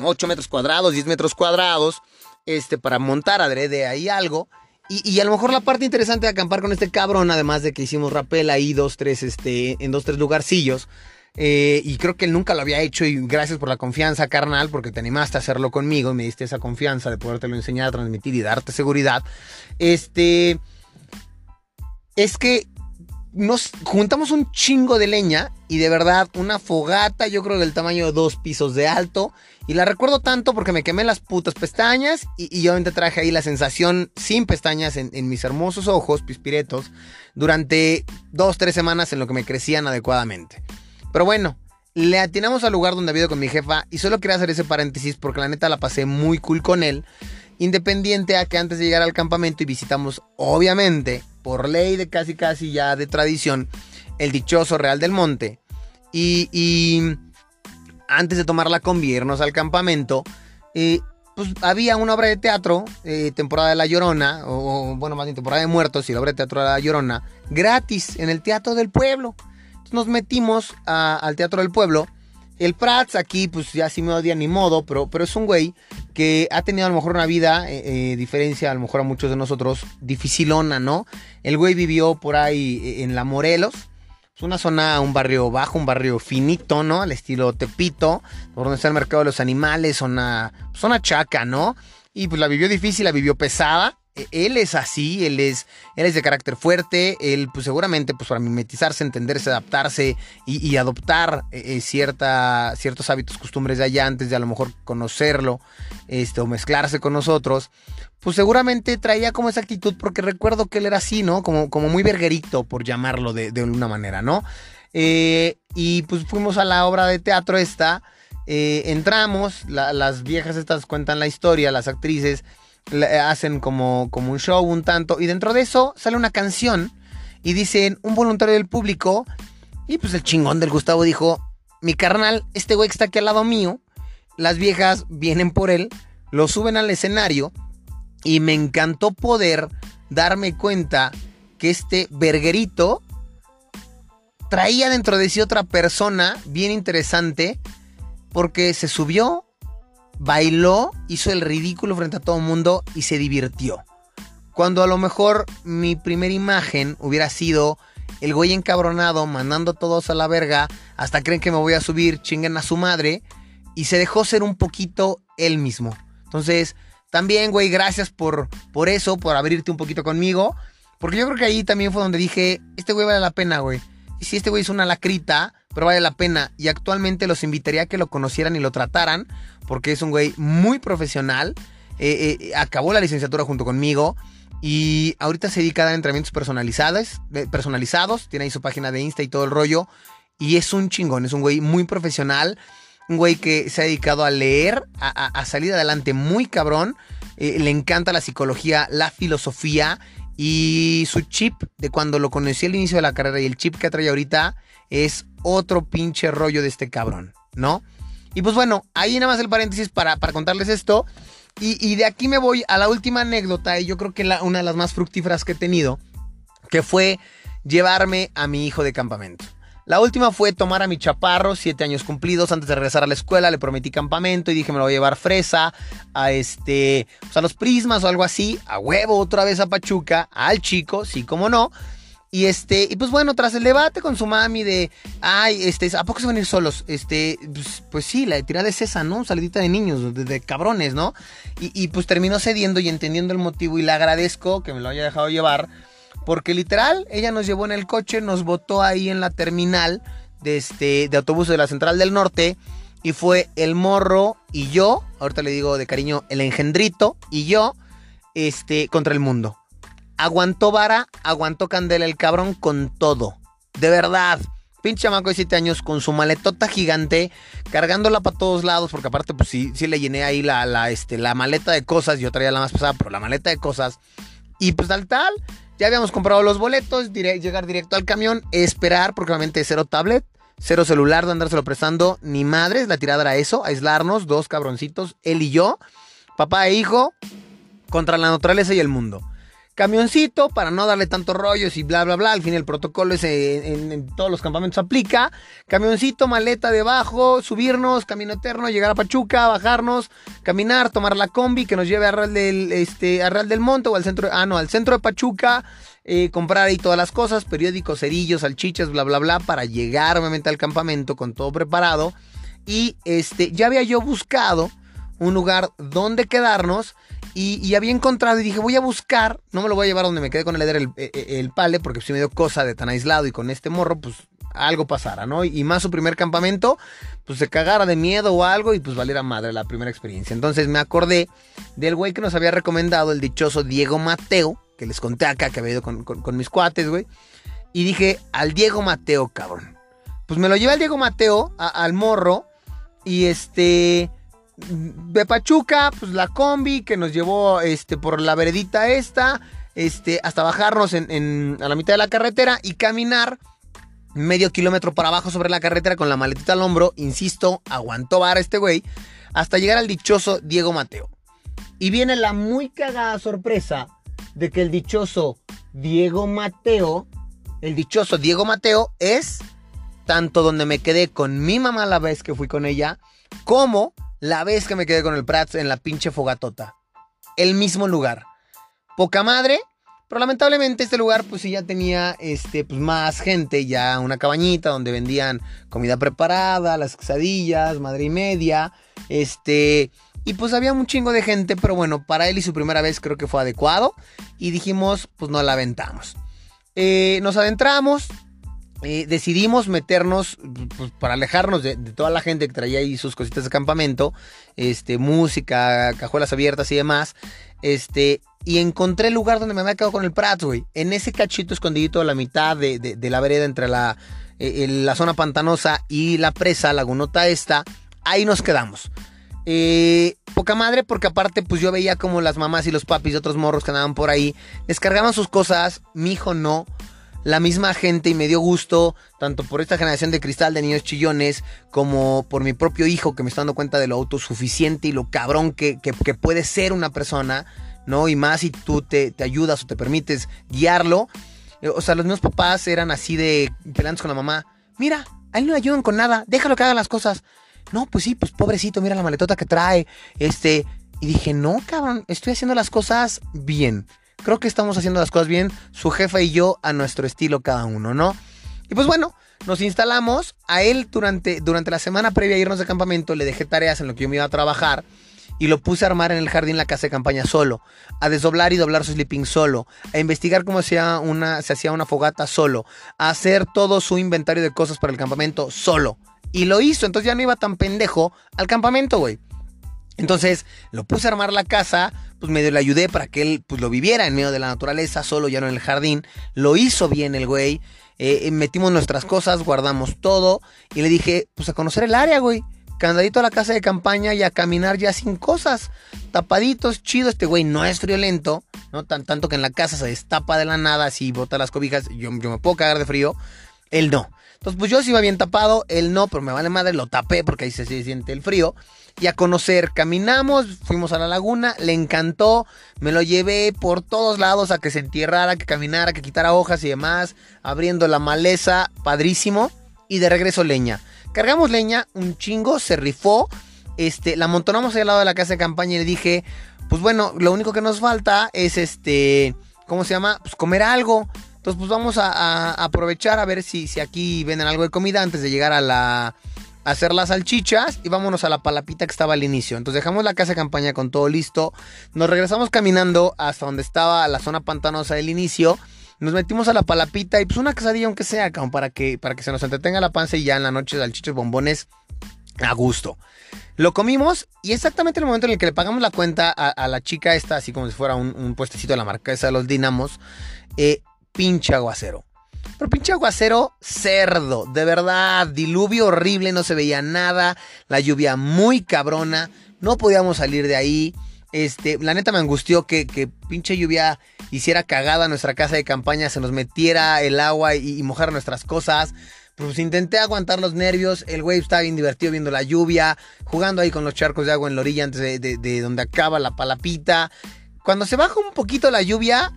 8 metros cuadrados, 10 metros cuadrados, este, para montar adrede ahí algo. Y, a lo mejor la parte interesante de acampar con este cabrón, además de que hicimos rapel ahí dos, tres, este, en dos, tres lugarcillos. Eh, y creo que él nunca lo había hecho y gracias por la confianza, carnal, porque te animaste a hacerlo conmigo y me diste esa confianza de podértelo enseñar, transmitir y darte seguridad. Este, es que nos juntamos un chingo de leña y de verdad una fogata, yo creo del tamaño de dos pisos de alto. Y la recuerdo tanto porque me quemé las putas pestañas y, y obviamente traje ahí la sensación sin pestañas en, mis hermosos ojos, pispiretos, durante dos, tres semanas en lo que me crecían adecuadamente. Pero bueno, le atinamos al lugar donde había ido con mi jefa y solo quería hacer ese paréntesis porque la neta la pasé muy cool con él. Independiente a que antes de llegar al campamento y visitamos, obviamente, por ley de casi casi ya de tradición, el dichoso Real del Monte. Y, antes de tomar la combi irnos al campamento, eh, pues había una obra de teatro, eh, temporada de La Llorona, o, bueno, más bien temporada de muertos y la obra de teatro de La Llorona, gratis en el Teatro del Pueblo. Entonces nos metimos al Teatro del Pueblo el Prats aquí, pues ya sí me odia ni modo, pero, pero es un güey que ha tenido a lo mejor una vida, eh, eh, diferencia a lo mejor a muchos de nosotros, dificilona, ¿no? El güey vivió por ahí eh, en La Morelos. Es una zona, un barrio bajo, un barrio finito, ¿no? Al estilo Tepito, por donde está el mercado de los animales, zona, zona chaca, ¿no? Y pues la vivió difícil, la vivió pesada. E, él es así, él es, él es de carácter fuerte, él pues seguramente pues para mimetizarse, entenderse, adaptarse y, adoptar eh, eh, cierta, ciertos hábitos, costumbres de allá antes de a lo mejor conocerlo este, o mezclarse con nosotros, pues seguramente traía como esa actitud porque recuerdo que él era así, ¿no? Como, como muy verguerito, por llamarlo de, de alguna manera, ¿no? Eh, y pues fuimos a la obra de teatro esta, entramos, las viejas estas cuentan la historia, las actrices, hacen como, como un show un tanto y dentro de eso sale una canción y dicen un voluntario del público y pues el chingón del Gustavo dijo, mi carnal, este güey que está aquí al lado mío, las viejas vienen por él, lo suben al escenario y me encantó poder darme cuenta que este verguerito traía dentro de sí otra persona bien interesante porque se subió bailó, hizo el ridículo frente a todo el mundo y se divirtió. Cuando a lo mejor mi primera imagen hubiera sido el güey encabronado mandando a todos a la verga, hasta creen que me voy a subir, chinguen a su madre, y se dejó ser un poquito él mismo. Entonces, también, güey, gracias por, por eso, por abrirte un poquito conmigo, porque yo creo que ahí también fue donde dije, este güey vale la pena, güey. Y si este güey es una lacrita, pero vale la pena. Y actualmente los invitaría a que lo conocieran y lo trataran, porque es un güey muy profesional. Eh, eh, acabó la licenciatura junto conmigo. Y ahorita se dedica a dar entrenamientos personalizados, personalizados. Tiene ahí su página de Insta y todo el rollo. Y es un chingón, es un güey muy profesional. Un güey que se ha dedicado a leer, a, salir adelante muy cabrón. Eh, le encanta la psicología, la filosofía y su chip de cuando lo conocí al inicio de la carrera y el chip que trae ahorita es otro pinche rollo de este cabrón, ¿no? Y pues bueno, ahí nada más el paréntesis para, para contarles esto. Y, de aquí me voy a la última anécdota, y yo creo que la, una de las más fructíferas que he tenido, que fue llevarme a mi hijo de campamento. La última fue tomar a mi chaparro, siete años cumplidos, antes de regresar a la escuela, le prometí campamento y dije me lo voy a llevar fresa a este, pues a los prismas o algo así, a huevo otra vez a Pachuca, al chico, sí como no. Y este, y pues bueno, tras el debate con su mami de, ay, este, ¿a poco se van a ir solos? Este, pues, pues sí, la tirada es esa, ¿no? Salidita de niños, de, cabrones, ¿no? Y, pues terminó cediendo y entendiendo el motivo y le agradezco que me lo haya dejado llevar, porque literal, ella nos llevó en el coche, nos botó ahí en la terminal de este, de autobús de la Central del Norte, y fue el morro y yo, ahorita le digo de cariño, el engendrito y yo, este, contra el mundo. Aguantó vara, aguantó candela el cabrón con todo. De verdad. Pinche chamaco de 7 años con su maletota gigante, cargándola para todos lados, porque aparte, pues sí, sí le llené ahí la, la, este, la maleta de cosas. Yo traía la más pesada, pero la maleta de cosas. Y pues tal, tal, ya habíamos comprado los boletos, llegar directo al camión, esperar, porque obviamente cero tablet, cero celular de andárselo prestando, ni madres, la tirada era eso, aislarnos, dos cabroncitos, él y yo, papá e hijo, contra la naturaleza y el mundo camioncito para no darle tantos rollos y bla, bla, bla. Al fin el protocolo ese en, todos los campamentos aplica. Camioncito, maleta debajo, subirnos, camino eterno, llegar a Pachuca, bajarnos, caminar, tomar la combi que nos lleve a Real del, este, a Real del Monte o al centro, ah, no, al centro de Pachuca. Eh, comprar ahí todas las cosas, periódicos, cerillos, salchichas, bla, bla, bla, para llegar obviamente al campamento con todo preparado. Y este, ya había yo buscado un lugar donde quedarnos y, había encontrado y dije, voy a buscar, no me lo voy a llevar donde me quedé con el Eder el, e, e, el, pale, porque si me dio cosa de tan aislado y con este morro, pues algo pasara, ¿no? Y, más su primer campamento, pues se cagara de miedo o algo y pues valiera madre la primera experiencia. Entonces me acordé del güey que nos había recomendado, el dichoso Diego Mateo, que les conté acá que había ido con, mis cuates, güey. Y dije, al Diego Mateo, cabrón. Pues me lo llevé al Diego Mateo, al morro, y este de Pachuca, pues la combi que nos llevó este, por la veredita esta, este, hasta bajarnos en, a la mitad de la carretera y caminar medio kilómetro para abajo sobre la carretera con la maletita al hombro, insisto, aguantó vara este güey, hasta llegar al dichoso Diego Mateo. Y viene la muy cagada sorpresa de que el dichoso Diego Mateo, el dichoso Diego Mateo es tanto donde me quedé con mi mamá la vez que fui con ella, como la vez que me quedé con el Prats en la pinche fogatota. El mismo lugar. Poca madre. Pero lamentablemente este lugar pues sí ya tenía este, pues, más gente, ya una cabañita donde vendían comida preparada, las quesadillas, madre y media, este, y pues había un chingo de gente, pero bueno, para él y su primera vez creo que fue adecuado y dijimos pues no la aventamos. Eh, nos adentramos, eh, decidimos meternos pues, para alejarnos de, toda la gente que traía ahí sus cositas de campamento, este, música, cajuelas abiertas y demás. Este, y encontré el lugar donde me había quedado con el Prats, güey. En ese cachito escondidito a la mitad de, la vereda entre la, eh, la zona pantanosa y la presa, lagunota esta. Ahí nos quedamos. Eh, poca madre, porque aparte, pues yo veía como las mamás y los papis de otros morros que andaban por ahí descargaban sus cosas. Mi hijo no la misma gente y me dio gusto, tanto por esta generación de cristal de niños chillones, como por mi propio hijo que me está dando cuenta de lo autosuficiente y lo cabrón que, puede ser una persona, ¿no? Y más si tú te, ayudas o te permites guiarlo. Eh, o sea, los mismos papás eran así de peleando con la mamá. Mira, a él no le ayudan con nada, déjalo que haga las cosas. No, pues sí, pues pobrecito, mira la maletota que trae. Este. Y dije, no, cabrón, estoy haciendo las cosas bien creo que estamos haciendo las cosas bien, su jefa y yo a nuestro estilo cada uno, ¿no? Y pues bueno, nos instalamos, a él durante, durante la semana previa a irnos de campamento le dejé tareas en lo que yo me iba a trabajar y lo puse a armar en el jardín la casa de campaña solo, a desdoblar y doblar su sleeping solo, a investigar cómo se hacía una, se hacía una fogata solo, a hacer todo su inventario de cosas para el campamento solo. Y lo hizo, entonces ya no iba tan pendejo al campamento, güey. Entonces lo puse a armar la casa, pues medio le ayudé para que él pues lo viviera en medio de la naturaleza, solo ya no en el jardín. Lo hizo bien el güey. Eh, eh, metimos nuestras cosas, guardamos todo y le dije, pues a conocer el área, güey. candadito a la casa de campaña y a caminar ya sin cosas. Tapaditos, chido. Este güey no es friolento, ¿no? Tan, tanto que en la casa se destapa de la nada, así bota las cobijas. Yo, yo me puedo cagar de frío. Él no. Entonces, pues yo sí iba bien tapado, él no, pero me vale madre, lo tapé porque ahí se, se siente el frío. Y a conocer, caminamos, fuimos a la laguna, le encantó, me lo llevé por todos lados a que se entierrara, que caminara, que quitara hojas y demás, abriendo la maleza, padrísimo. Y de regreso leña. Cargamos leña, un chingo, se rifó. Este, la amontonamos ahí al lado de la casa de campaña y le dije, pues bueno, lo único que nos falta es este, ¿cómo se llama? Pues comer algo. Entonces, pues vamos a, aprovechar a ver si, si aquí venden algo de comida antes de llegar a la a hacer las salchichas y vámonos a la palapita que estaba al inicio. Entonces dejamos la casa de campaña con todo listo. Nos regresamos caminando hasta donde estaba la zona pantanosa del inicio. Nos metimos a la palapita y pues una quesadilla aunque sea, para que, para que se nos entretenga la panza y ya en la noche salchichas bombones a gusto. Lo comimos y exactamente en el momento en el que le pagamos la cuenta a, la chica esta, así como si fuera un, puestecito de la marquesa de los Dinamos, eh, pinche aguacero. Pero pinche aguacero cerdo, de verdad, diluvio horrible, no se veía nada, la lluvia muy cabrona, no podíamos salir de ahí. Este, la neta me angustió que, que pinche lluvia hiciera cagada nuestra casa de campaña, se nos metiera el agua y, mojar nuestras cosas. Pues intenté aguantar los nervios, el güey estaba bien divertido viendo la lluvia, jugando ahí con los charcos de agua en la orilla antes de donde acaba la palapita. Cuando se baja un poquito la lluvia,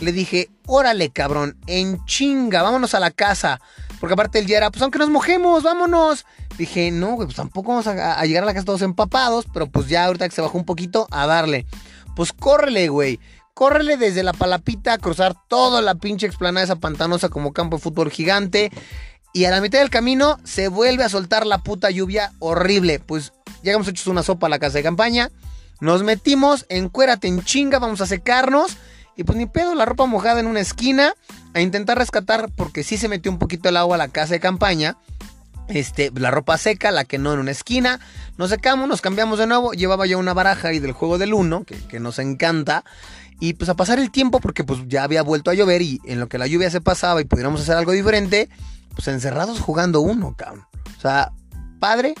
le dije, órale cabrón, en chinga, vámonos a la casa. Porque aparte el día era, pues aunque nos mojemos, vámonos. Dije, no, güey, pues tampoco vamos a, llegar a la casa todos empapados, pero pues ya ahorita que se bajó un poquito, a darle. Pues córrele, güey. Córrele desde la palapita a cruzar toda la pinche explanada esa pantanosa como campo de fútbol gigante. Y a la mitad del camino se vuelve a soltar la puta lluvia horrible. Pues llegamos hechos una sopa a la casa de campaña. Nos metimos, encuérate en chinga, vamos a secarnos. Y pues ni pedo, la ropa mojada en una esquina a intentar rescatar porque sí se metió un poquito el agua a la casa de campaña. Este, la ropa seca, la que no en una esquina. Nos secamos, nos cambiamos de nuevo. Llevaba yo una baraja ahí del juego del uno, que, que, nos encanta. Y pues a pasar el tiempo, porque pues ya había vuelto a llover y en lo que la lluvia se pasaba y pudiéramos hacer algo diferente, pues encerrados jugando uno, cabrón. O sea, padre,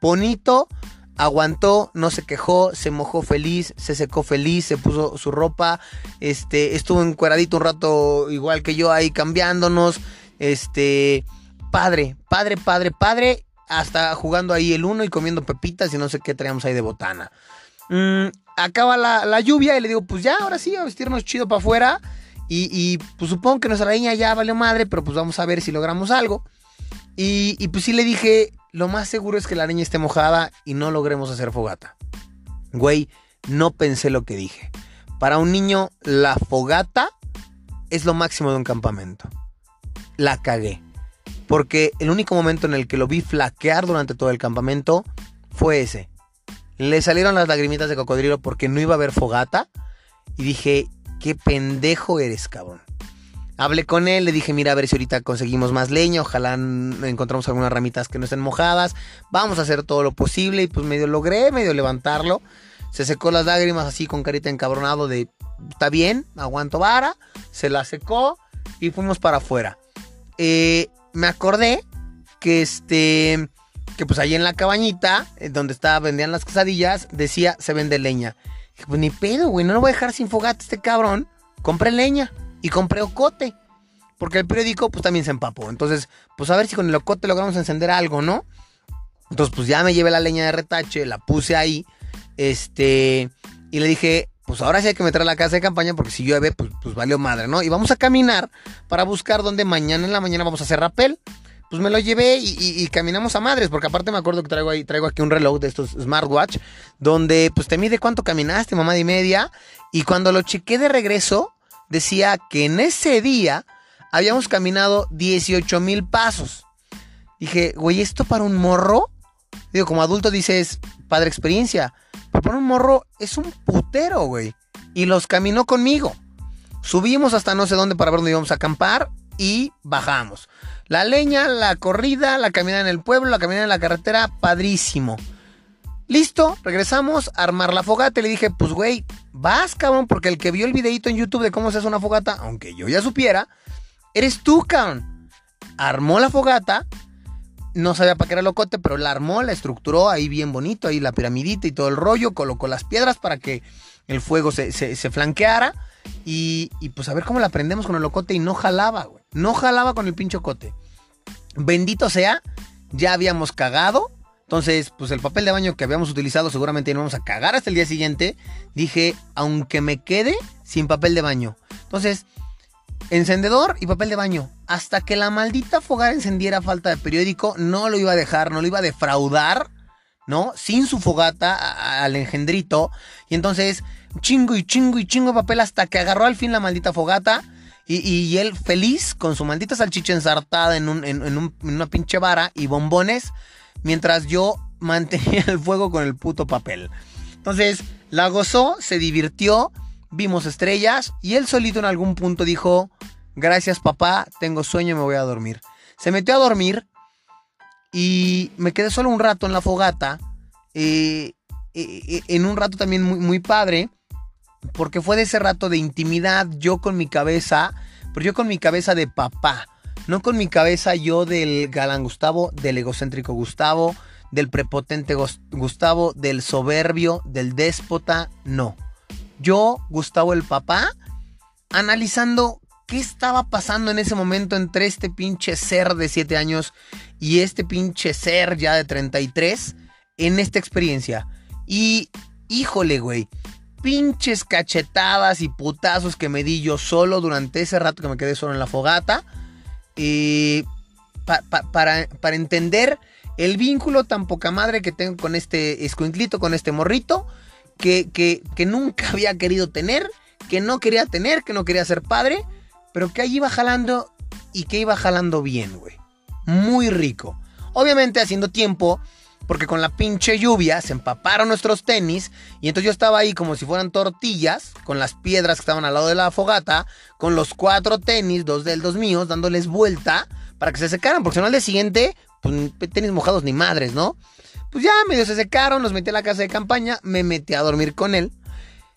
bonito, aguantó, no se quejó, se mojó feliz, se secó feliz, se puso su ropa, este, estuvo encueradito un rato igual que yo ahí cambiándonos, este, padre, padre, padre, padre, hasta jugando ahí el uno y comiendo pepitas y no sé qué traíamos ahí de botana. Mm, acaba la, lluvia y le digo, pues ya, ahora sí, a vestirnos chido para afuera. Y, y, pues supongo que nuestra niña ya valió madre, pero pues vamos a ver si logramos algo. Y, pues sí le dije, lo más seguro es que la niña esté mojada y no logremos hacer fogata. Güey, no pensé lo que dije. Para un niño, la fogata es lo máximo de un campamento. La cagué. Porque el único momento en el que lo vi flaquear durante todo el campamento fue ese. Le salieron las lagrimitas de cocodrilo porque no iba a haber fogata. Y dije, qué pendejo eres, cabrón. Hablé con él, le dije, mira, a ver si ahorita conseguimos más leña, ojalá encontramos algunas ramitas que no estén mojadas, vamos a hacer todo lo posible y pues medio logré, medio levantarlo. Se secó las lágrimas así con carita encabronado de, está bien, aguanto vara, se la secó y fuimos para afuera. Eh, me acordé que este, que pues ahí en la cabañita, eh, donde estaba, vendían las quesadillas, decía, se vende leña. Dije, pues ni pedo, güey, no lo voy a dejar sin fogata este cabrón, compré leña y compré ocote. Porque el periódico pues también se empapó. Entonces, pues a ver si con el ocote logramos encender algo, ¿no? Entonces, pues ya me llevé la leña de retache, la puse ahí. Este, y le dije, pues ahora sí hay que meter a la casa de campaña porque si llueve, pues, pues valió madre, ¿no? Y vamos a caminar para buscar donde mañana en la mañana vamos a hacer rapel. Pues me lo llevé y, caminamos a madres, porque aparte me acuerdo que traigo ahí, traigo aquí un reloj de estos smartwatch, donde pues te mide cuánto caminaste, mamá de media, y cuando lo chequé de regreso, decía que en ese día habíamos caminado 18 mil pasos. Dije, güey, ¿esto para un morro? Digo, como adulto dices, padre experiencia. Pero para un morro es un putero, güey. Y los caminó conmigo. Subimos hasta no sé dónde para ver dónde íbamos a acampar y bajamos. La leña, la corrida, la caminada en el pueblo, la caminada en la carretera, padrísimo. Listo, regresamos a armar la fogata. Le dije, pues güey, vas, cabrón, porque el que vio el videito en YouTube de cómo se hace una fogata, aunque yo ya supiera, eres tú, cabrón. Armó la fogata. no sabía para qué era el locote, pero la armó, la estructuró ahí bien bonito, ahí la piramidita y todo el rollo, colocó las piedras para que el fuego se, flanqueara. Y, y, pues a ver cómo la prendemos con el locote y no jalaba, güey. No jalaba con el pincho cote. Bendito sea, ya habíamos cagado. Entonces, pues el papel de baño que habíamos utilizado seguramente no vamos a cagar hasta el día siguiente. Dije, aunque me quede sin papel de baño. Entonces, encendedor y papel de baño. Hasta que la maldita fogara encendiera falta de periódico, no lo iba a dejar, no lo iba a defraudar, ¿no? Sin su fogata al engendrito. Y entonces, chingo y chingo y chingo de papel hasta que agarró al fin la maldita fogata. Y, él feliz con su maldita salchicha ensartada en, en una pinche vara y bombones. Mientras yo mantenía el fuego con el puto papel. Entonces, la gozó, se divirtió vimos estrellas y él solito en algún punto dijo, gracias papá, tengo sueño, me voy a dormir. Se metió a dormir y me quedé solo un rato en la fogata, eh, eh, eh, en un rato también muy, muy padre, porque fue de ese rato de intimidad, yo con mi cabeza, pero yo con mi cabeza de papá, no con mi cabeza yo del galán Gustavo, del egocéntrico Gustavo, del prepotente Gustavo, del soberbio, del déspota, no yo, Gustavo el papá, analizando qué estaba pasando en ese momento entre este pinche ser de 7 años y este pinche ser ya de 33 en esta experiencia. Y, híjole, güey, pinches cachetadas y putazos que me di yo solo durante ese rato que me quedé solo en la fogata. Y para, para entender el vínculo tan poca madre que tengo con este escuinclito, con este morrito que, nunca había querido tener, que no quería tener, que no quería ser padre, pero que ahí iba jalando y que iba jalando bien, güey. Muy rico. Obviamente haciendo tiempo, porque con la pinche lluvia se empaparon nuestros tenis y entonces yo estaba ahí como si fueran tortillas, con las piedras que estaban al lado de la fogata, con los cuatro tenis, dos de dos míos, dándoles vuelta para que se secaran, porque si no al día siguiente, pues tenis mojados ni madres, ¿no? Pues ya medio se secaron, nos metí a la casa de campaña, me metí a dormir con él.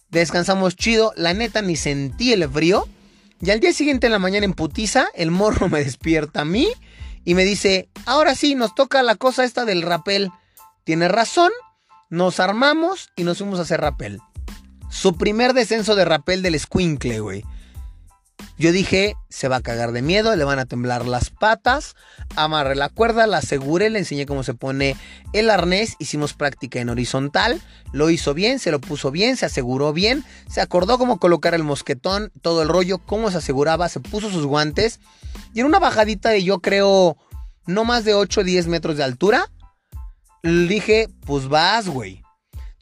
Descansamos chido, la neta ni sentí el frío. Y al día siguiente en la mañana en putiza, el morro me despierta a mí y me dice, ahora sí, nos toca la cosa esta del rapel. Tiene razón, nos armamos y nos fuimos a hacer rapel. Su primer descenso de rapel del squinkle, güey. Yo dije, se va a cagar de miedo, le van a temblar las patas. Amarré la cuerda, la aseguré, le enseñé cómo se pone el arnés. Hicimos práctica en horizontal. Lo hizo bien, se lo puso bien, se aseguró bien. Se acordó cómo colocar el mosquetón, todo el rollo, cómo se aseguraba. Se puso sus guantes. Y en una bajadita de yo creo no más de 8 o 10 metros de altura, le dije, pues vas, güey.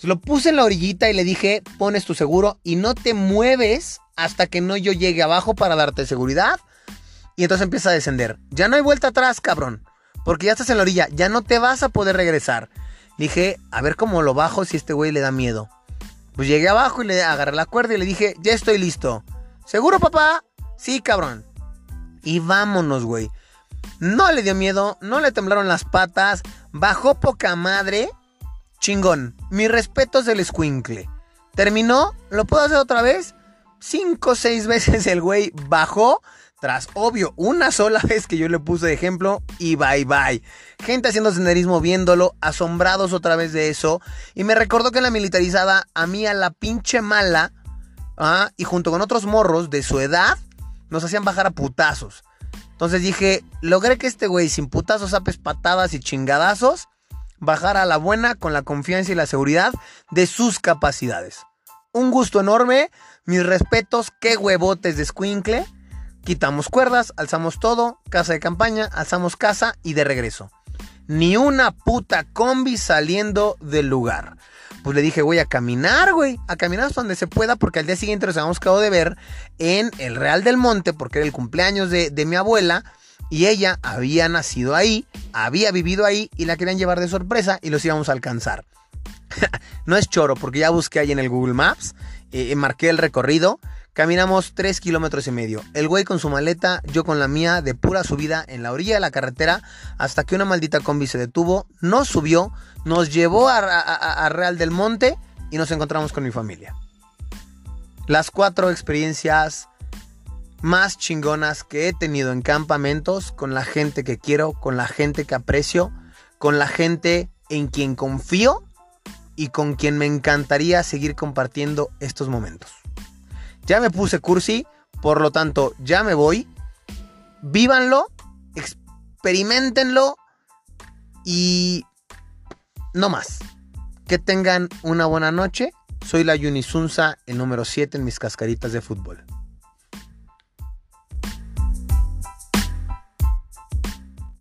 Lo puse en la orillita y le dije, pones tu seguro y no te mueves hasta que no yo llegue abajo para darte seguridad. Y entonces empieza a descender. Ya no hay vuelta atrás, cabrón. Porque ya estás en la orilla. Ya no te vas a poder regresar. Dije, a ver cómo lo bajo si este güey le da miedo. Pues llegué abajo y le agarré la cuerda y le dije, ya estoy listo. ¿Seguro, papá? Sí, cabrón. Y vámonos, güey. No le dio miedo, no le temblaron las patas, bajó poca madre. Chingón. Mi respeto es el squinkle. Terminó, ¿lo puedo hacer otra vez? cinco o seis veces el güey bajó. Tras, obvio, una sola vez que yo le puse de ejemplo y bye bye. Gente haciendo senderismo viéndolo, asombrados otra vez de eso. Y me recordó que en la militarizada, a mí a la pinche mala, ¿ah? y junto con otros morros de su edad, nos hacían bajar a putazos. Entonces dije, logré que este güey sin putazos, apes, patadas y chingadazos, bajara a la buena con la confianza y la seguridad de sus capacidades. Un gusto enorme. Mis respetos, qué huevotes de squinkle. Quitamos cuerdas, alzamos todo, casa de campaña, alzamos casa y de regreso. Ni una puta combi saliendo del lugar. Pues le dije, voy a caminar, güey. A caminar hasta donde se pueda, porque al día siguiente nos habíamos quedado de ver en el Real del Monte, porque era el cumpleaños de, de mi abuela. Y ella había nacido ahí, había vivido ahí y la querían llevar de sorpresa y los íbamos a alcanzar. no es choro, porque ya busqué ahí en el Google Maps eh, marqué el recorrido. Caminamos 3 kilómetros y medio. El güey con su maleta, yo con la mía, de pura subida en la orilla de la carretera, hasta que una maldita combi se detuvo, nos subió, nos llevó a, Real del Monte y nos encontramos con mi familia. Las cuatro experiencias más chingonas que he tenido en campamentos con la gente que quiero, con la gente que aprecio, con la gente en quien confío y con quien me encantaría seguir compartiendo estos momentos. Ya me puse cursi, por lo tanto ya me voy. Vívanlo, experimentenlo y no más. Que tengan una buena noche. Soy la Yunisunza, el número 7 en mis cascaritas de fútbol.